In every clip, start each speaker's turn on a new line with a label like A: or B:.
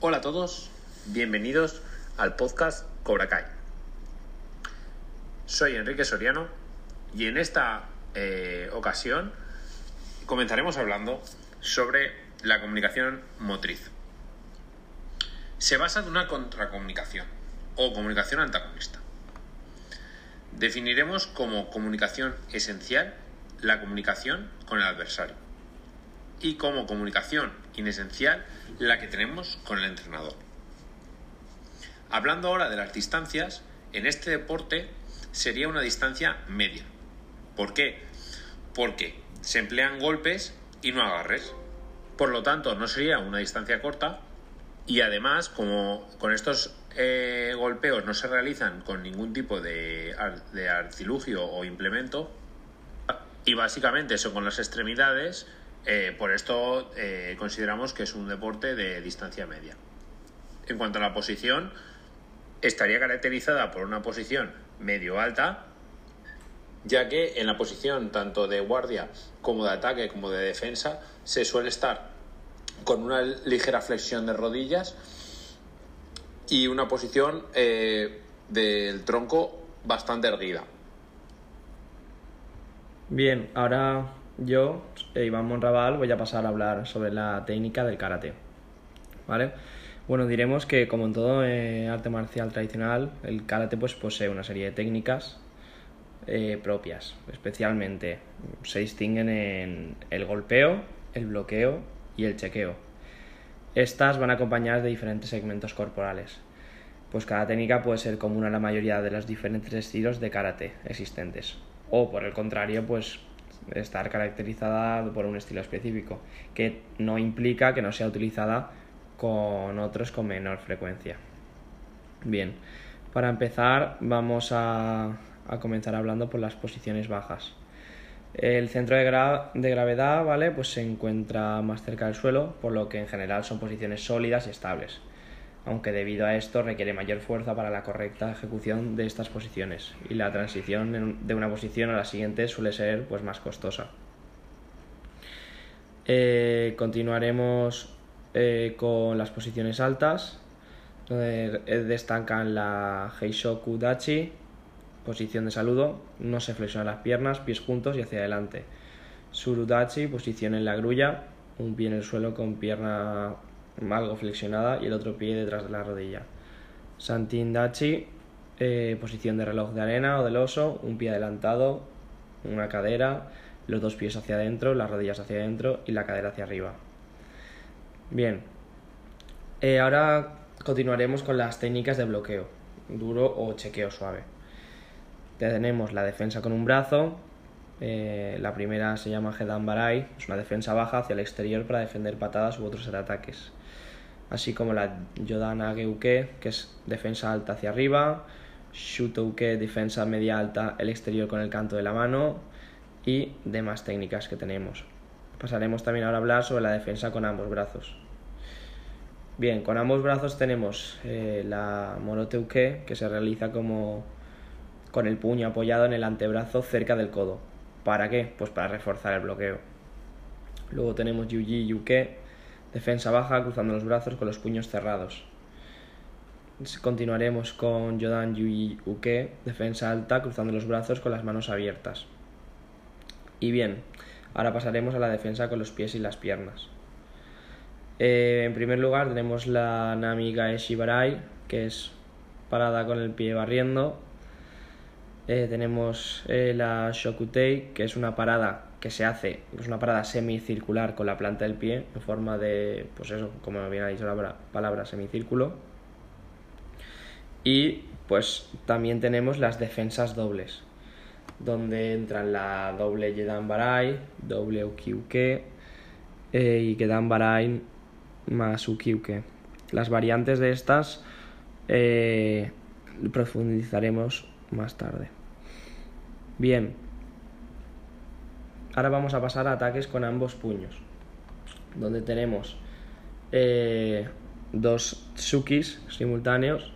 A: Hola a todos, bienvenidos al podcast Cobra Kai. Soy Enrique Soriano y en esta eh, ocasión comenzaremos hablando sobre la comunicación motriz. Se basa en una contracomunicación o comunicación antagonista. Definiremos como comunicación esencial la comunicación con el adversario y como comunicación inesencial la que tenemos con el entrenador. Hablando ahora de las distancias, en este deporte sería una distancia media. ¿Por qué? Porque se emplean golpes y no agarres. Por lo tanto, no sería una distancia corta y además, como con estos eh, golpeos no se realizan con ningún tipo de, de artilugio o implemento, y básicamente son con las extremidades, eh, por esto eh, consideramos que es un deporte de distancia media. En cuanto a la posición, estaría caracterizada por una posición medio-alta, ya que en la posición tanto de guardia como de ataque como de defensa se suele estar con una ligera flexión de rodillas y una posición eh, del tronco bastante erguida.
B: Bien, ahora yo, eh, Iván Monraval, voy a pasar a hablar sobre la técnica del karate. ¿Vale? Bueno, diremos que como en todo eh, arte marcial tradicional, el karate pues posee una serie de técnicas eh, propias. Especialmente se distinguen en el golpeo, el bloqueo y el chequeo. Estas van acompañadas de diferentes segmentos corporales. Pues cada técnica puede ser común a la mayoría de los diferentes estilos de karate existentes. O por el contrario, pues estar caracterizada por un estilo específico, que no implica que no sea utilizada con otros con menor frecuencia. Bien, para empezar vamos a, comenzar hablando por las posiciones bajas. El centro de, de, gravedad, ¿vale? Pues se encuentra más cerca del suelo, por lo que en general son posiciones sólidas y estables aunque debido a esto requiere mayor fuerza para la correcta ejecución de estas posiciones y la transición de una posición a la siguiente suele ser pues, más costosa. Eh, continuaremos eh, con las posiciones altas, donde destacan la Heishoku Dachi, posición de saludo, no se flexionan las piernas, pies juntos y hacia adelante. Surudachi, posición en la grulla, un pie en el suelo con pierna algo flexionada y el otro pie detrás de la rodilla. Santindachi, eh, posición de reloj de arena o del oso, un pie adelantado, una cadera, los dos pies hacia adentro, las rodillas hacia adentro y la cadera hacia arriba. Bien, eh, ahora continuaremos con las técnicas de bloqueo, duro o chequeo suave. Tenemos la defensa con un brazo, eh, la primera se llama Hedan Barai, es una defensa baja hacia el exterior para defender patadas u otros ataques así como la Yodana Geuke, que es defensa alta hacia arriba, Shutouke, defensa media alta, el exterior con el canto de la mano y demás técnicas que tenemos. Pasaremos también ahora a hablar sobre la defensa con ambos brazos. Bien, con ambos brazos tenemos eh, la Moroteuke, que se realiza como con el puño apoyado en el antebrazo cerca del codo. ¿Para qué? Pues para reforzar el bloqueo. Luego tenemos Yuji Yuke, Defensa baja, cruzando los brazos con los puños cerrados. Continuaremos con Yodan Yui Uke, defensa alta, cruzando los brazos con las manos abiertas. Y bien, ahora pasaremos a la defensa con los pies y las piernas. Eh, en primer lugar tenemos la Nami Barai, que es parada con el pie barriendo. Eh, tenemos eh, la Shokutei, que es una parada que se hace, es una parada semicircular con la planta del pie, en forma de, pues eso, como bien ha dicho la palabra, semicírculo. Y pues también tenemos las defensas dobles, donde entran la doble Yedan Barai, doble Ukiuke eh, y Gedan Barai más Ukiuke. Las variantes de estas eh, profundizaremos más tarde. Bien, Ahora vamos a pasar a ataques con ambos puños, donde tenemos eh, dos tsukis simultáneos,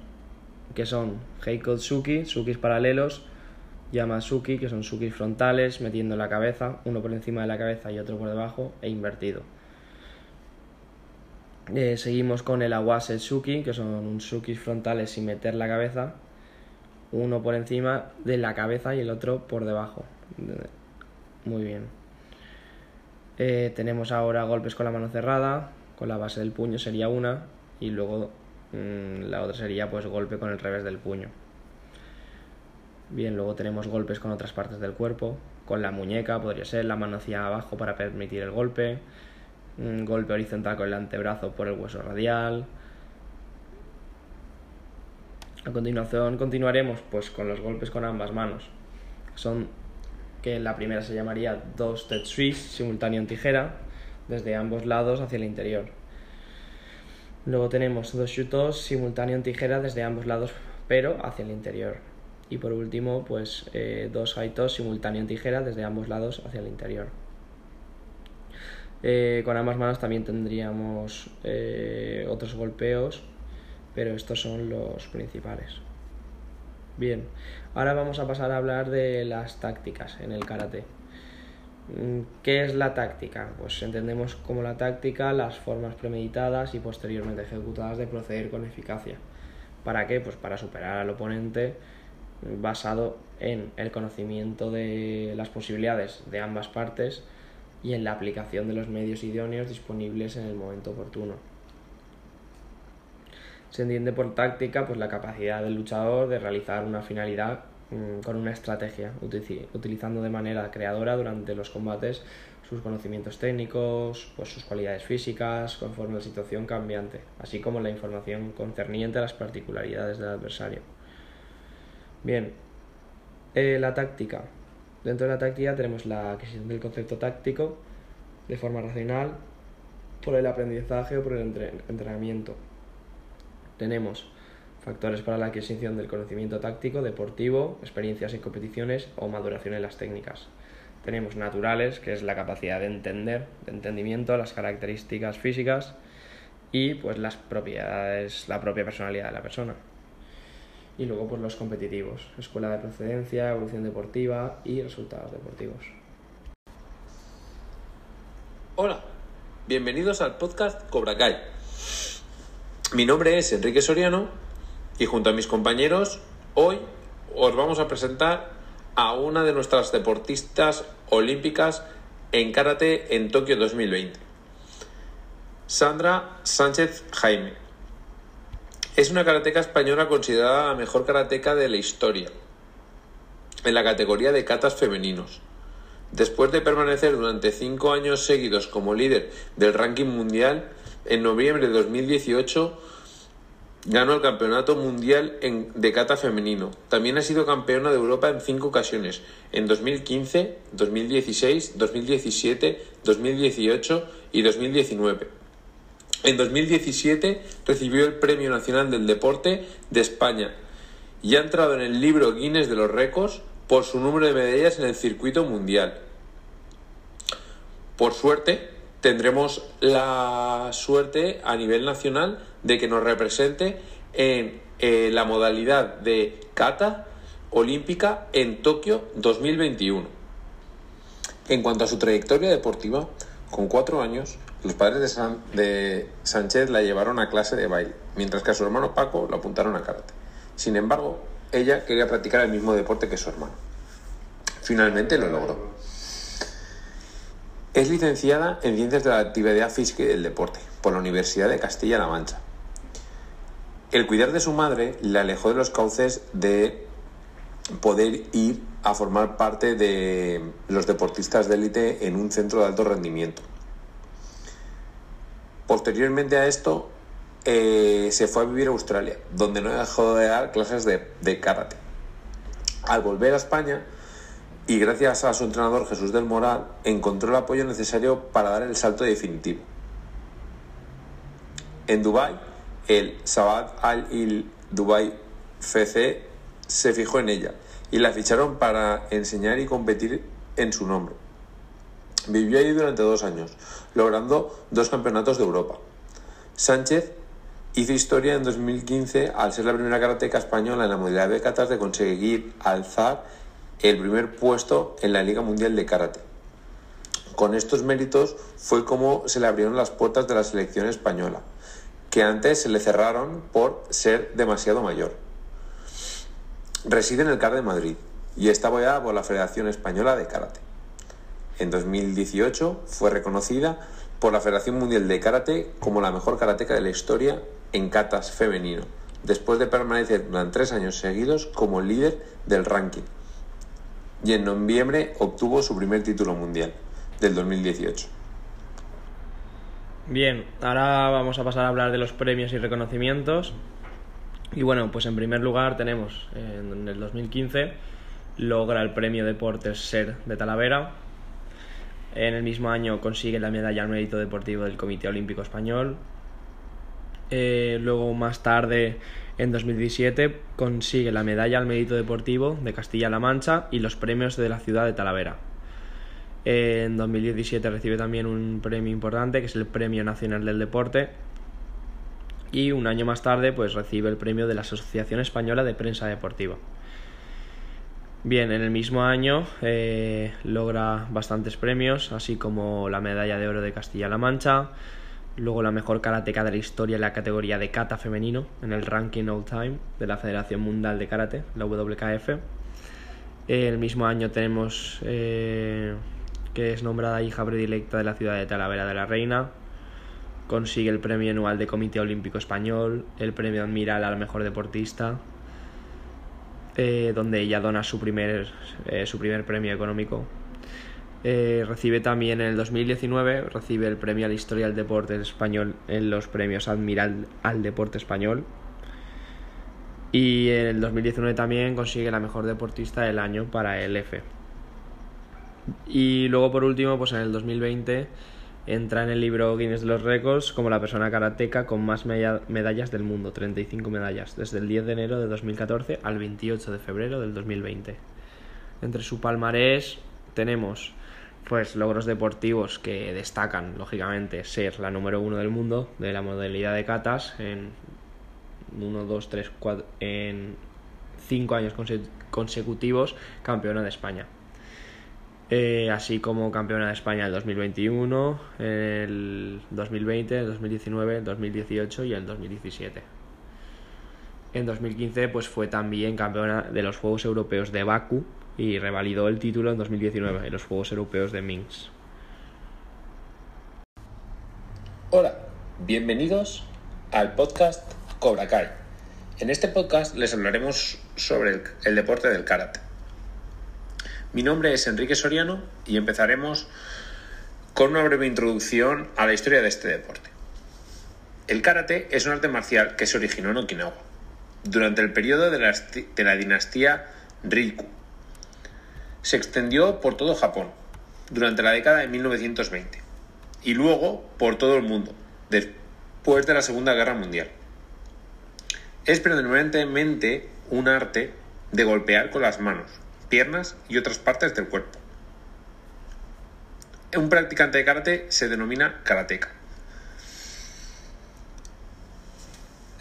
B: que son Heiko Tsuki, tsukis paralelos, Yamasuki, que son tsukis frontales, metiendo la cabeza, uno por encima de la cabeza y otro por debajo, e invertido. Eh, seguimos con el Awase Suki, que son un Sukis frontales sin meter la cabeza. Uno por encima de la cabeza y el otro por debajo. Muy bien. Eh, tenemos ahora golpes con la mano cerrada, con la base del puño sería una y luego mm, la otra sería pues golpe con el revés del puño. Bien, luego tenemos golpes con otras partes del cuerpo, con la muñeca podría ser, la mano hacia abajo para permitir el golpe, un golpe horizontal con el antebrazo por el hueso radial. A continuación continuaremos pues con los golpes con ambas manos. Son que la primera se llamaría dos Tetsuis simultáneo en tijera desde ambos lados hacia el interior. Luego tenemos dos Shutos simultáneo en tijera desde ambos lados pero hacia el interior. Y por último, pues eh, dos Haitos simultáneo en tijera desde ambos lados hacia el interior. Eh, con ambas manos también tendríamos eh, otros golpeos, pero estos son los principales. Bien, ahora vamos a pasar a hablar de las tácticas en el karate. Mm, ¿Qué es la táctica? Pues entendemos como la táctica las formas premeditadas y posteriormente ejecutadas de proceder con eficacia. ¿Para qué? Pues para superar al oponente basado en el conocimiento de las posibilidades de ambas partes y en la aplicación de los medios idóneos disponibles en el momento oportuno. Se entiende por táctica pues, la capacidad del luchador de realizar una finalidad mm, con una estrategia, utilizando de manera creadora durante los combates sus conocimientos técnicos, pues sus cualidades físicas, conforme a la situación cambiante, así como la información concerniente a las particularidades del adversario. Bien, eh, la táctica. Dentro de la táctica tenemos la adquisición del concepto táctico de forma racional por el aprendizaje o por el entrenamiento. Tenemos factores para la adquisición del conocimiento táctico, deportivo, experiencias en competiciones o maduración en las técnicas. Tenemos naturales, que es la capacidad de entender, de entendimiento, las características físicas y pues las propiedades, la propia personalidad de la persona y luego pues los competitivos, escuela de procedencia, evolución deportiva y resultados deportivos.
A: Hola, bienvenidos al podcast Cobra Kai. Mi nombre es Enrique Soriano y junto a mis compañeros hoy os vamos a presentar a una de nuestras deportistas olímpicas en karate en Tokio 2020. Sandra Sánchez Jaime. Es una karateca española considerada la mejor karateca de la historia, en la categoría de katas femeninos. Después de permanecer durante cinco años seguidos como líder del ranking mundial, en noviembre de 2018 ganó el Campeonato Mundial de Kata Femenino. También ha sido campeona de Europa en cinco ocasiones, en 2015, 2016, 2017, 2018 y 2019. En 2017 recibió el Premio Nacional del Deporte de España y ha entrado en el libro Guinness de los récords por su número de medallas en el circuito mundial. Por suerte, tendremos la suerte a nivel nacional de que nos represente en eh, la modalidad de kata olímpica en Tokio 2021. En cuanto a su trayectoria deportiva, con cuatro años los padres de, Sánchez la llevaron a clase de baile, mientras que a su hermano Paco lo apuntaron a karate. Sin embargo, ella quería practicar el mismo deporte que su hermano. Finalmente lo logró. Es licenciada en Ciencias de la Actividad Física y del Deporte por la Universidad de Castilla-La Mancha. El cuidar de su madre le alejó de los cauces de poder ir a formar parte de los deportistas de élite en un centro de alto rendimiento. Posteriormente a esto, eh, se fue a vivir a Australia, donde no dejó de dar clases de, de karate. Al volver a España, y gracias a su entrenador Jesús del Moral, encontró el apoyo necesario para dar el salto definitivo. En Dubai, el Sabad Al-Il Dubai FC se fijó en ella y la ficharon para enseñar y competir en su nombre. Vivió allí durante dos años, logrando dos campeonatos de Europa. Sánchez hizo historia en 2015 al ser la primera karateca española en la modalidad de katas de conseguir alzar el primer puesto en la Liga Mundial de Karate.
C: Con estos méritos fue como se le abrieron las puertas de la selección española, que antes se le cerraron por ser demasiado mayor. Reside en el CAR de Madrid y está apoyada por la Federación Española de Karate. En 2018 fue reconocida por la Federación Mundial de Karate como la mejor karateca de la historia en katas femenino, después de permanecer durante tres años seguidos como líder del ranking. Y en noviembre obtuvo su primer título mundial, del 2018.
B: Bien, ahora vamos a pasar a hablar de los premios y reconocimientos. Y bueno, pues en primer lugar tenemos en el 2015 logra el premio Deportes Ser de Talavera. En el mismo año consigue la medalla al mérito deportivo del Comité Olímpico Español. Eh, luego más tarde, en 2017, consigue la medalla al mérito deportivo de Castilla-La Mancha y los premios de la ciudad de Talavera. En 2017 recibe también un premio importante que es el Premio Nacional del Deporte. Y un año más tarde pues recibe el premio de la Asociación Española de Prensa Deportiva. Bien, en el mismo año eh, logra bastantes premios, así como la medalla de oro de Castilla-La Mancha, luego la mejor karateca de la historia en la categoría de kata femenino en el ranking all time de la Federación Mundial de Karate, la WKF. El mismo año tenemos eh, que es nombrada hija predilecta de la ciudad de Talavera de la Reina. Consigue el premio anual de Comité Olímpico Español, el premio Admiral a la mejor deportista, eh, donde ella dona su primer, eh, su primer premio económico. Eh, recibe también en el 2019 recibe el premio a la historia del deporte español en los premios Admiral al deporte español. Y en el 2019 también consigue la mejor deportista del año para el F. Y luego por último, pues en el 2020 entra en el libro Guinness de los Récords como la persona karateca con más medallas del mundo, 35 medallas, desde el 10 de enero de 2014 al 28 de febrero del 2020. Entre su palmarés tenemos pues logros deportivos que destacan, lógicamente, ser la número uno del mundo de la modalidad de catas en 1, 2, 3, 4, en 5 años consecutivos campeona de España. Eh, así como campeona de España el 2021, el 2020, el 2019, el 2018 y el 2017. En 2015 pues fue también campeona de los Juegos Europeos de Baku y revalidó el título en 2019 en los Juegos Europeos de Minsk.
A: Hola, bienvenidos al podcast Cobra Kai. En este podcast les hablaremos sobre el deporte del karate. Mi nombre es Enrique Soriano y empezaremos con una breve introducción a la historia de este deporte. El karate es un arte marcial que se originó en Okinawa durante el periodo de la, dinastía Riku. Se extendió por todo Japón durante la década de 1920 y luego por todo el mundo después de la Segunda Guerra Mundial. Es predominantemente un arte de golpear con las manos, piernas y otras partes del cuerpo. Un practicante de karate se denomina karateka.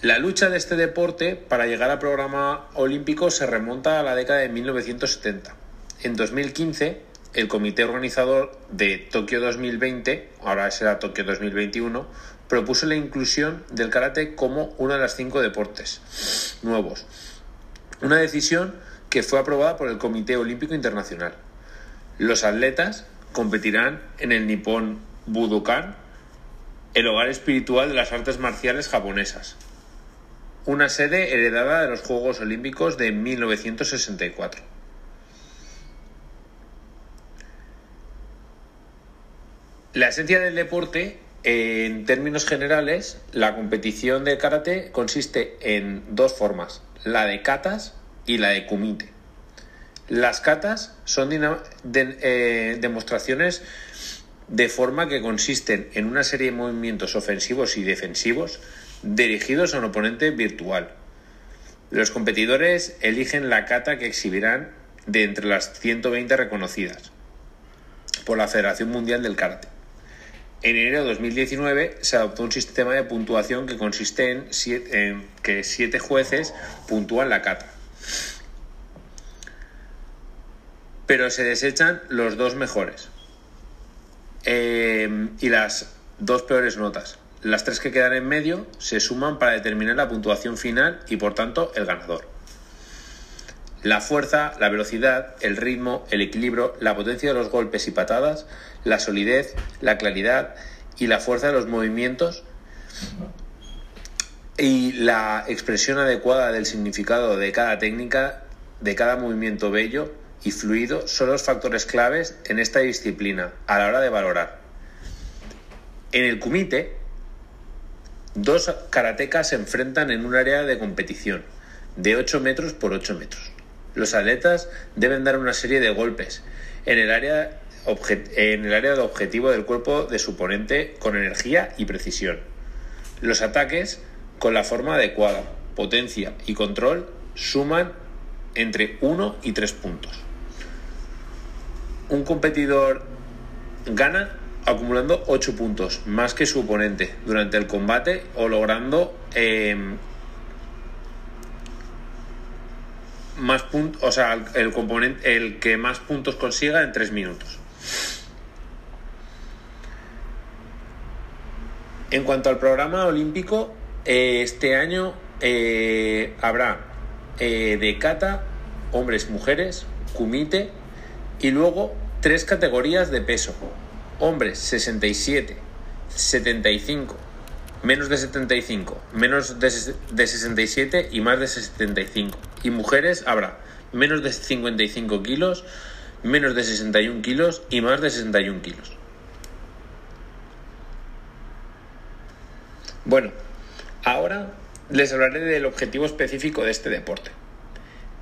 A: La lucha de este deporte para llegar al programa olímpico se remonta a la década de 1970. En 2015, el comité organizador de Tokio 2020, ahora será Tokio 2021, propuso la inclusión del karate como uno de los cinco deportes nuevos. Una decisión que fue aprobada por el Comité Olímpico Internacional. Los atletas competirán en el Nippon Budokan, el hogar espiritual de las artes marciales japonesas, una sede heredada de los Juegos Olímpicos de 1964. La esencia del deporte, en términos generales, la competición de karate consiste en dos formas, la de katas y la de Kumite. Las katas son eh, demostraciones de forma que consisten en una serie de movimientos ofensivos y defensivos dirigidos a un oponente virtual. Los competidores eligen la kata que exhibirán de entre las 120 reconocidas por la Federación Mundial del Karate. En enero de 2019 se adoptó un sistema de puntuación que consiste en, que siete jueces puntúan la kata. Pero se desechan los dos mejores. eh, y las dos peores notas. Las tres que quedan en medio se suman para determinar la puntuación final y por tanto el ganador. La fuerza, la velocidad, el ritmo, el equilibrio, la potencia de los golpes y patadas, la solidez, la claridad y la fuerza de los movimientos y la expresión adecuada del significado de cada técnica, de cada movimiento bello y fluido son los factores claves en esta disciplina a la hora de valorar. En el kumite, dos karatecas se enfrentan en un área de competición de 8 metros por 8 metros. Los atletas deben dar una serie de golpes en el área, en el área de objetivo del cuerpo de su oponente con energía y precisión. Los ataques con la forma adecuada, potencia y control suman entre 1 y 3 puntos. Un competidor gana acumulando 8 puntos más que su oponente durante el combate o logrando eh, más puntos, o sea, el componente, el que más puntos consiga en 3 minutos. En cuanto al programa olímpico, eh, este año eh, habrá eh, de kata, hombres, mujeres, kumite y luego tres categorías de peso. Hombres 67, 75, menos de 75, menos de, de 67 y más de 75. Y mujeres habrá menos de 55 kilos, menos de 61 kilos y más de 61 kilos. Bueno, ahora les hablaré del objetivo específico de este deporte,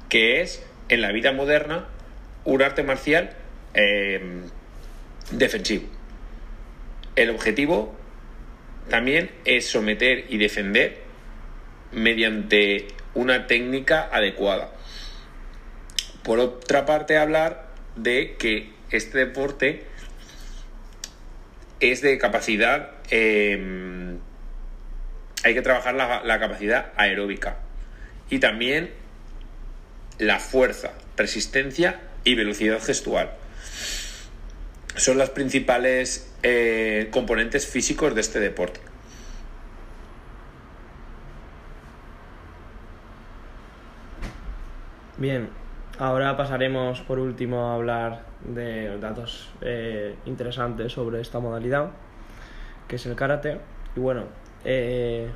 A: que es, en la vida moderna, un arte marcial eh, defensivo. El objetivo también es someter y defender mediante una técnica adecuada. Por otra parte, hablar de que este deporte es de capacidad, eh, hay que trabajar la, la capacidad aeróbica y también la fuerza, resistencia y velocidad gestual. Son las principales eh, componentes físicos de este deporte.
B: Bien, ahora pasaremos por último a hablar de datos eh, interesantes sobre esta modalidad, que es el karate. Y bueno, eh,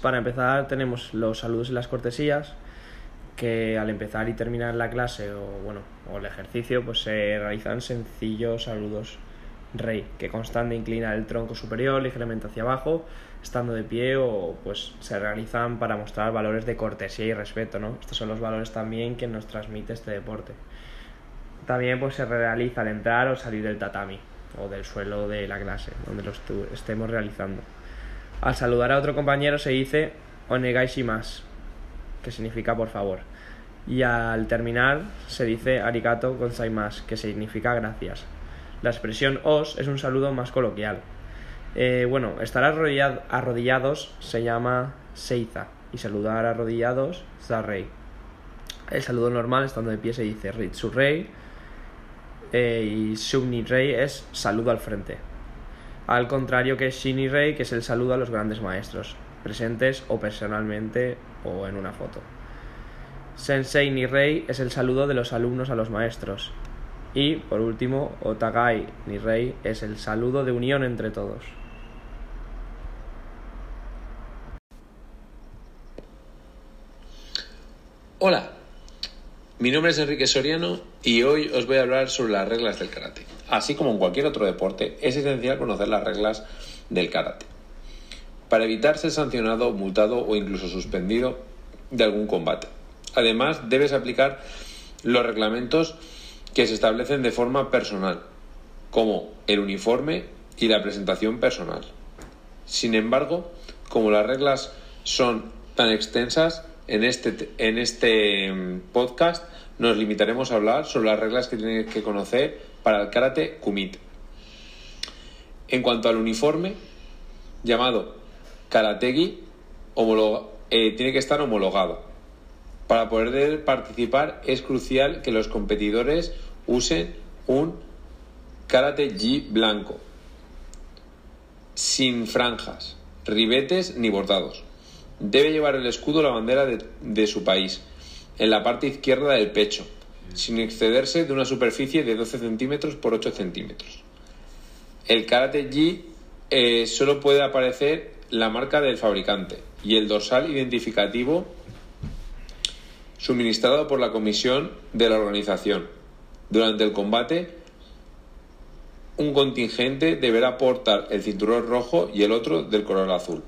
B: para empezar tenemos los saludos y las cortesías, que al empezar y terminar la clase o bueno o el ejercicio pues se realizan sencillos saludos rey que constan de inclinar el tronco superior ligeramente hacia abajo estando de pie o pues se realizan para mostrar valores de cortesía y respeto no estos son los valores también que nos transmite este deporte también pues se realiza al entrar o salir del tatami o del suelo de la clase donde lo estemos realizando al saludar a otro compañero se dice onegai shimasu que significa por favor y al terminar se dice arigato gozaimasu, que significa gracias. La expresión os es un saludo más coloquial. Eh, bueno, estar arrodillados se llama seiza y saludar arrodillados zarrei. El saludo normal estando de pie se dice ritsurei eh, y shugni rei es saludo al frente. Al contrario que shini rei, que es el saludo a los grandes maestros, presentes o personalmente o en una foto. Sensei ni rei es el saludo de los alumnos a los maestros. Y, por último, Otagai ni rei es el saludo de unión entre todos.
D: Hola, mi nombre es Enrique Soriano y hoy os voy a hablar sobre las reglas del karate. Así como en cualquier otro deporte, es esencial conocer las reglas del karate para evitar ser sancionado, multado o incluso suspendido de algún combate. Además, debes aplicar los reglamentos que se establecen de forma personal, como el uniforme y la presentación personal. Sin embargo, como las reglas son tan extensas, en este, en este mm, podcast nos limitaremos a hablar sobre las reglas que tienes que conocer para el karate kumite. En cuanto al uniforme, llamado karategi, eh, tiene que estar homologado para poder participar es crucial que los competidores usen un
A: karate gi blanco, sin franjas, ribetes ni bordados. Debe llevar el escudo o la bandera de, su país en la parte izquierda del pecho, sin excederse de una superficie de 12 centímetros por 8 centímetros. El karate gi eh, solo puede aparecer la marca del fabricante y el dorsal identificativo suministrado por la comisión de la organización. Durante el combate, un contingente deberá portar el cinturón rojo y el otro del color azul.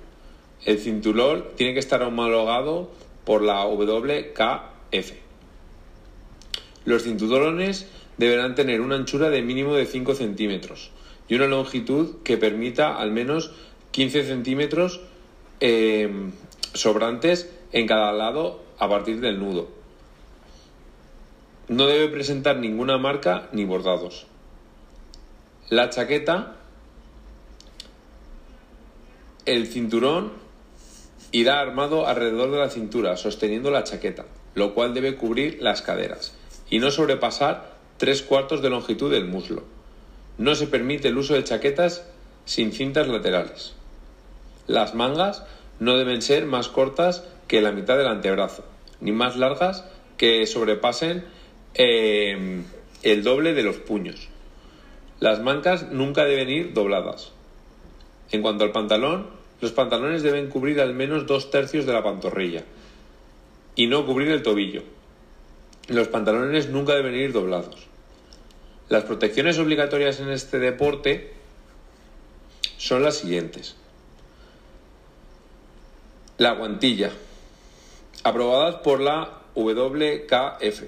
A: El cinturón tiene que estar homologado por la WKF. Los cinturones deberán tener una anchura de mínimo de 5 centímetros y una longitud que permita al menos 15 centímetros eh, sobrantes en cada lado a partir del nudo. No debe presentar ninguna marca ni bordados. La chaqueta, el cinturón irá armado alrededor de la cintura, sosteniendo la chaqueta, lo cual debe cubrir las caderas y no sobrepasar tres cuartos de longitud del muslo. No se permite el uso de chaquetas sin cintas laterales. Las mangas no deben ser más cortas que la mitad del antebrazo, ni más largas que sobrepasen eh, el doble de los puños. Las mancas nunca deben ir dobladas. En cuanto al pantalón, los pantalones deben cubrir al menos dos tercios de la pantorrilla y no cubrir el tobillo. Los pantalones nunca deben ir doblados. Las protecciones obligatorias en este deporte son las siguientes. La guantilla, aprobadas por la WKF.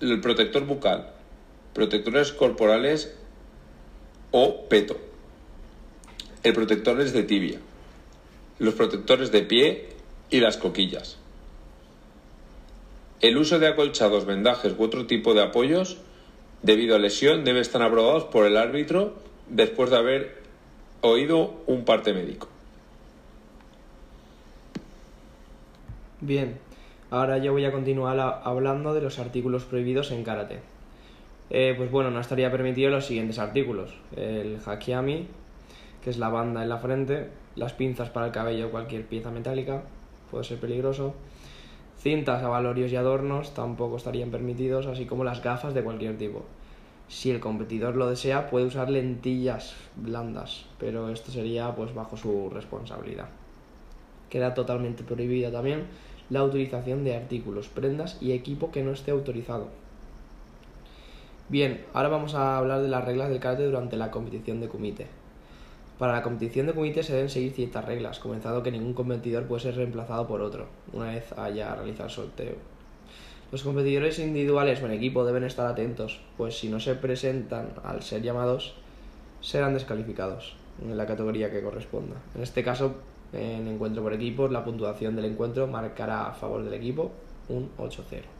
A: El protector bucal, protectores corporales o peto. El protector de tibia, los protectores de pie y las coquillas. El uso de acolchados, vendajes u otro tipo de apoyos debido a lesión debe estar aprobados por el árbitro después de haber oído un parte médico.
B: Bien, ahora yo voy a continuar hablando de los artículos prohibidos en karate. Eh, pues bueno, no estaría permitido los siguientes artículos: el hakiami, que es la banda en la frente, las pinzas para el cabello o cualquier pieza metálica, puede ser peligroso. Cintas, avalorios y adornos tampoco estarían permitidos, así como las gafas de cualquier tipo. Si el competidor lo desea, puede usar lentillas blandas, pero esto sería pues bajo su responsabilidad. Queda totalmente prohibida también la utilización de artículos, prendas y equipo que no esté autorizado. Bien, ahora vamos a hablar de las reglas del karate durante la competición de kumite. Para la competición de kumite se deben seguir ciertas reglas, comenzado que ningún competidor puede ser reemplazado por otro, una vez haya realizado el sorteo. Los competidores individuales o en equipo deben estar atentos, pues si no se presentan al ser llamados, serán descalificados en la categoría que corresponda. En este caso, en encuentro por equipos, la puntuación del encuentro marcará a favor del equipo un 8-0.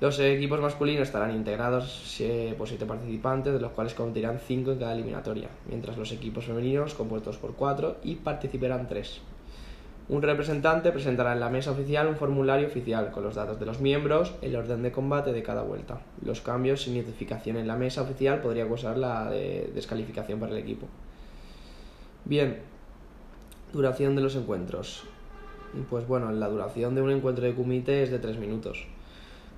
B: Los equipos masculinos estarán integrados por siete participantes, de los cuales competirán 5 en cada eliminatoria, mientras los equipos femeninos, compuestos por 4, y participarán 3. Un representante presentará en la mesa oficial un formulario oficial con los datos de los miembros, el orden de combate de cada vuelta. Los cambios sin identificación en la mesa oficial podría causar la de descalificación para el equipo. Bien, duración de los encuentros. Pues bueno, la duración de un encuentro de kumite es de 3 minutos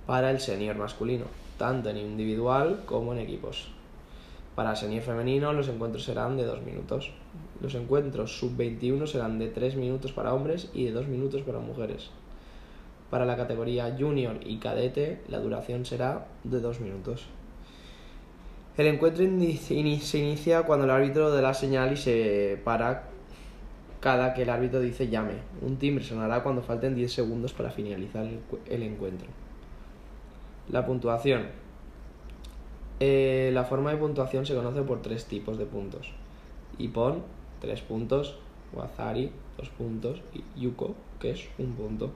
B: para el senior masculino, tanto en individual como en equipos. Para el senior femenino los encuentros serán de 2 minutos. Los encuentros sub-21 serán de 3 minutos para hombres y de 2 minutos para mujeres. Para la categoría junior y cadete la duración será de 2 minutos. El encuentro se inicia cuando el árbitro da la señal y se para cada que el árbitro dice llame. Un timbre sonará cuando falten 10 segundos para finalizar el encuentro. La puntuación. Eh, la forma de puntuación se conoce por tres tipos de puntos. Ipon, tres puntos, Wazari, dos puntos, y Yuko, que es un punto.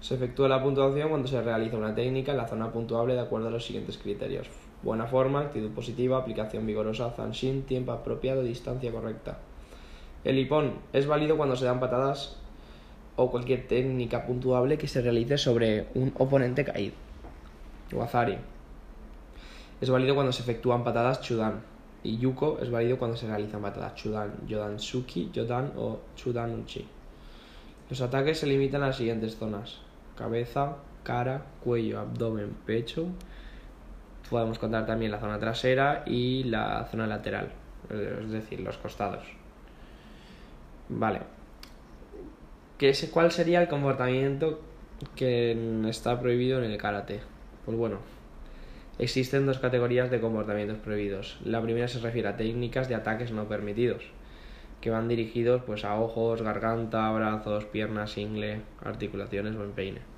B: Se efectúa la puntuación cuando se realiza una técnica en la zona puntuable de acuerdo a los siguientes criterios. Buena forma, actitud positiva, aplicación vigorosa, zanshin, tiempo apropiado, distancia correcta. El Ipon es válido cuando se dan patadas o cualquier técnica puntuable que se realice sobre un oponente caído. Wazari. es válido cuando se efectúan patadas chudan. Y yuko es válido cuando se realizan patadas chudan, yodansuki, yodan o chudanuchi. Los ataques se limitan a las siguientes zonas: cabeza, cara, cuello, abdomen, pecho. Podemos contar también la zona trasera y la zona lateral, es decir, los costados. Vale. ¿Qué es, ¿Cuál sería el comportamiento que está prohibido en el karate? Pues bueno, existen dos categorías de comportamientos prohibidos. La primera se refiere a técnicas de ataques no permitidos, que van dirigidos pues a ojos, garganta, brazos, piernas, ingle, articulaciones o empeine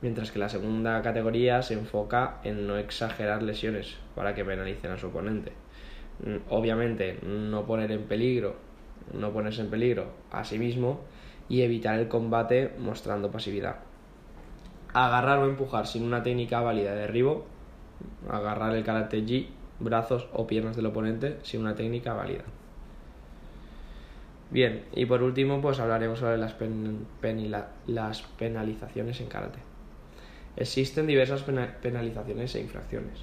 B: mientras que la segunda categoría se enfoca en no exagerar lesiones para que penalicen a su oponente. Mm, obviamente, no poner en peligro, no ponerse en peligro a sí mismo y evitar el combate mostrando pasividad. Agarrar o empujar sin una técnica válida de derribo, agarrar el karate G, brazos o piernas del oponente sin una técnica válida. Bien, y por último, pues hablaremos sobre las, las penalizaciones en karate. Existen diversas penalizaciones e infracciones.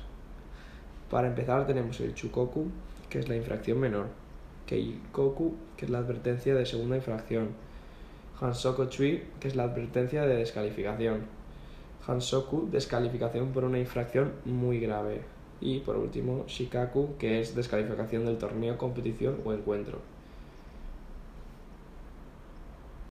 B: Para empezar tenemos el Chukoku, que es la infracción menor, Keikoku, que es la advertencia de segunda infracción, Hansoku Chui, que es la advertencia de descalificación, Hansoku, descalificación por una infracción muy grave, y por último Shikaku, que es descalificación del torneo, competición o encuentro.